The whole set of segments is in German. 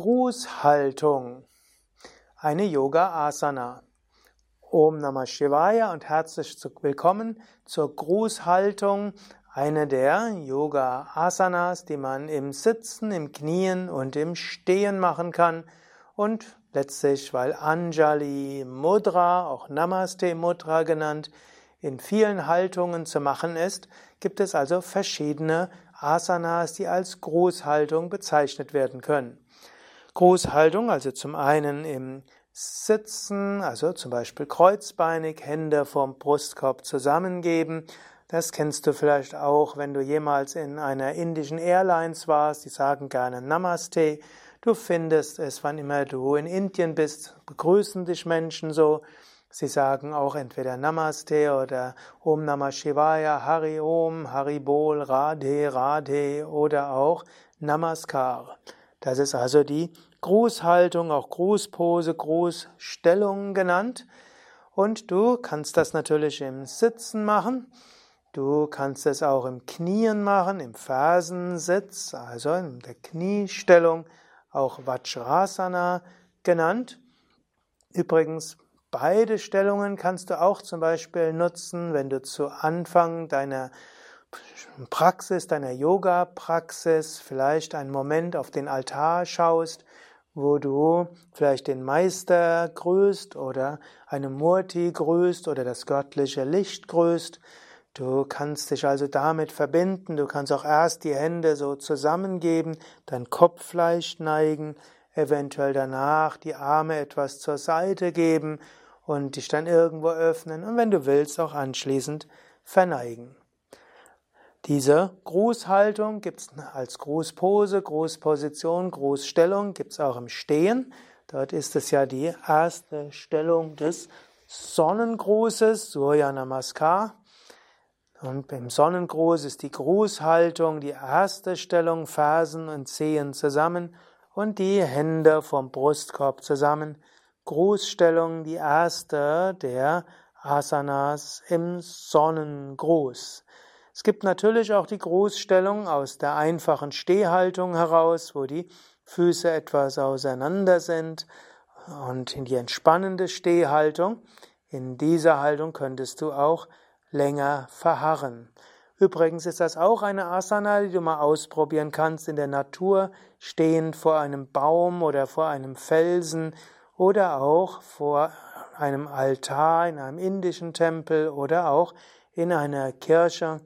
Grußhaltung. Eine Yoga-Asana. Om Namah Shivaya und herzlich willkommen zur Grußhaltung, eine der Yoga-Asanas, die man im Sitzen, im Knien und im Stehen machen kann. Und letztlich, weil Anjali Mudra, auch Namaste Mudra genannt, in vielen Haltungen zu machen ist, gibt es also verschiedene Asanas, die als Grußhaltung bezeichnet werden können. Grußhaltung, also zum einen im Sitzen, also zum Beispiel kreuzbeinig, Hände vorm Brustkorb zusammengeben. Das kennst du vielleicht auch, wenn du jemals in einer indischen Airlines warst. Die sagen gerne Namaste. Du findest es, wann immer du in Indien bist, begrüßen dich Menschen so. Sie sagen auch entweder Namaste oder Om Namah Shivaya, Hari Om, Hari Bol, Radhe, Radhe oder auch Namaskar. Das ist also die Grußhaltung, auch Grußpose, Grußstellung genannt. Und du kannst das natürlich im Sitzen machen. Du kannst es auch im Knien machen, im Fersensitz, also in der Kniestellung, auch Vajrasana genannt. Übrigens, Beide Stellungen kannst du auch zum Beispiel nutzen, wenn du zu Anfang deiner Praxis, deiner Yoga-Praxis vielleicht einen Moment auf den Altar schaust, wo du vielleicht den Meister grüßt oder eine Murti grüßt oder das göttliche Licht grüßt. Du kannst dich also damit verbinden, du kannst auch erst die Hände so zusammengeben, dein Kopf leicht neigen, eventuell danach die Arme etwas zur Seite geben und dich dann irgendwo öffnen und wenn du willst auch anschließend verneigen. Diese Grußhaltung gibt es als Grußpose, Grußposition, Grußstellung, gibt es auch im Stehen. Dort ist es ja die erste Stellung des Sonnengrußes, Surya Namaskar. Und beim Sonnengruß ist die Grußhaltung die erste Stellung, Fersen und Zehen zusammen und die Hände vom Brustkorb zusammen. Grußstellung, die erste der Asanas im Sonnengruß. Es gibt natürlich auch die Grußstellung aus der einfachen Stehhaltung heraus, wo die Füße etwas auseinander sind und in die entspannende Stehhaltung. In dieser Haltung könntest du auch länger verharren. Übrigens ist das auch eine Asana, die du mal ausprobieren kannst in der Natur, stehend vor einem Baum oder vor einem Felsen oder auch vor einem Altar in einem indischen Tempel oder auch in einer Kirche,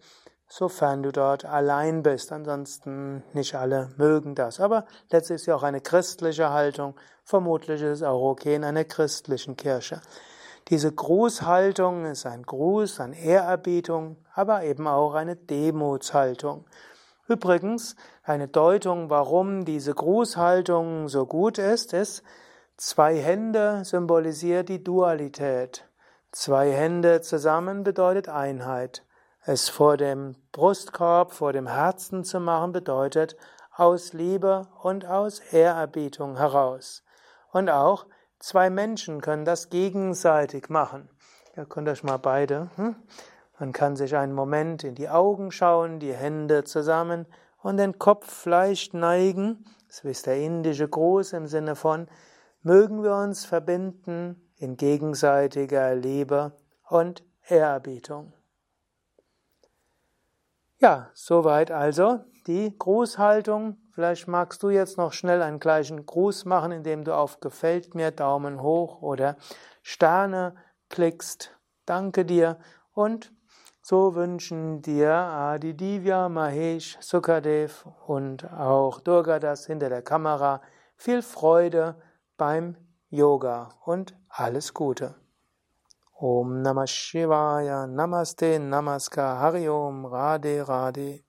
sofern du dort allein bist. Ansonsten nicht alle mögen das. Aber letztlich ist ja auch eine christliche Haltung. Vermutlich ist es auch okay in einer christlichen Kirche. Diese Grußhaltung ist ein Gruß, eine Ehrerbietung, aber eben auch eine Demutshaltung. Übrigens, eine Deutung, warum diese Grußhaltung so gut ist, ist, zwei Hände symbolisiert die Dualität. Zwei Hände zusammen bedeutet Einheit. Es vor dem Brustkorb, vor dem Herzen zu machen, bedeutet aus Liebe und aus Ehrerbietung heraus. Und auch Zwei Menschen können das gegenseitig machen. Ihr könnt euch mal beide. Hm? Man kann sich einen Moment in die Augen schauen, die Hände zusammen und den Kopf leicht neigen. Das ist der indische Gruß im Sinne von, mögen wir uns verbinden in gegenseitiger Liebe und Ehrerbietung. Ja, soweit also die Grußhaltung. Vielleicht magst du jetzt noch schnell einen gleichen Gruß machen, indem du auf Gefällt mir, Daumen hoch oder Sterne klickst. Danke dir und so wünschen dir Adi Divya, Mahesh, Sukadev und auch Durgadas hinter der Kamera viel Freude beim Yoga und alles Gute. Om Namah Shivaya, Namaste, Namaskar, Hari Om, Radhe, Radhe.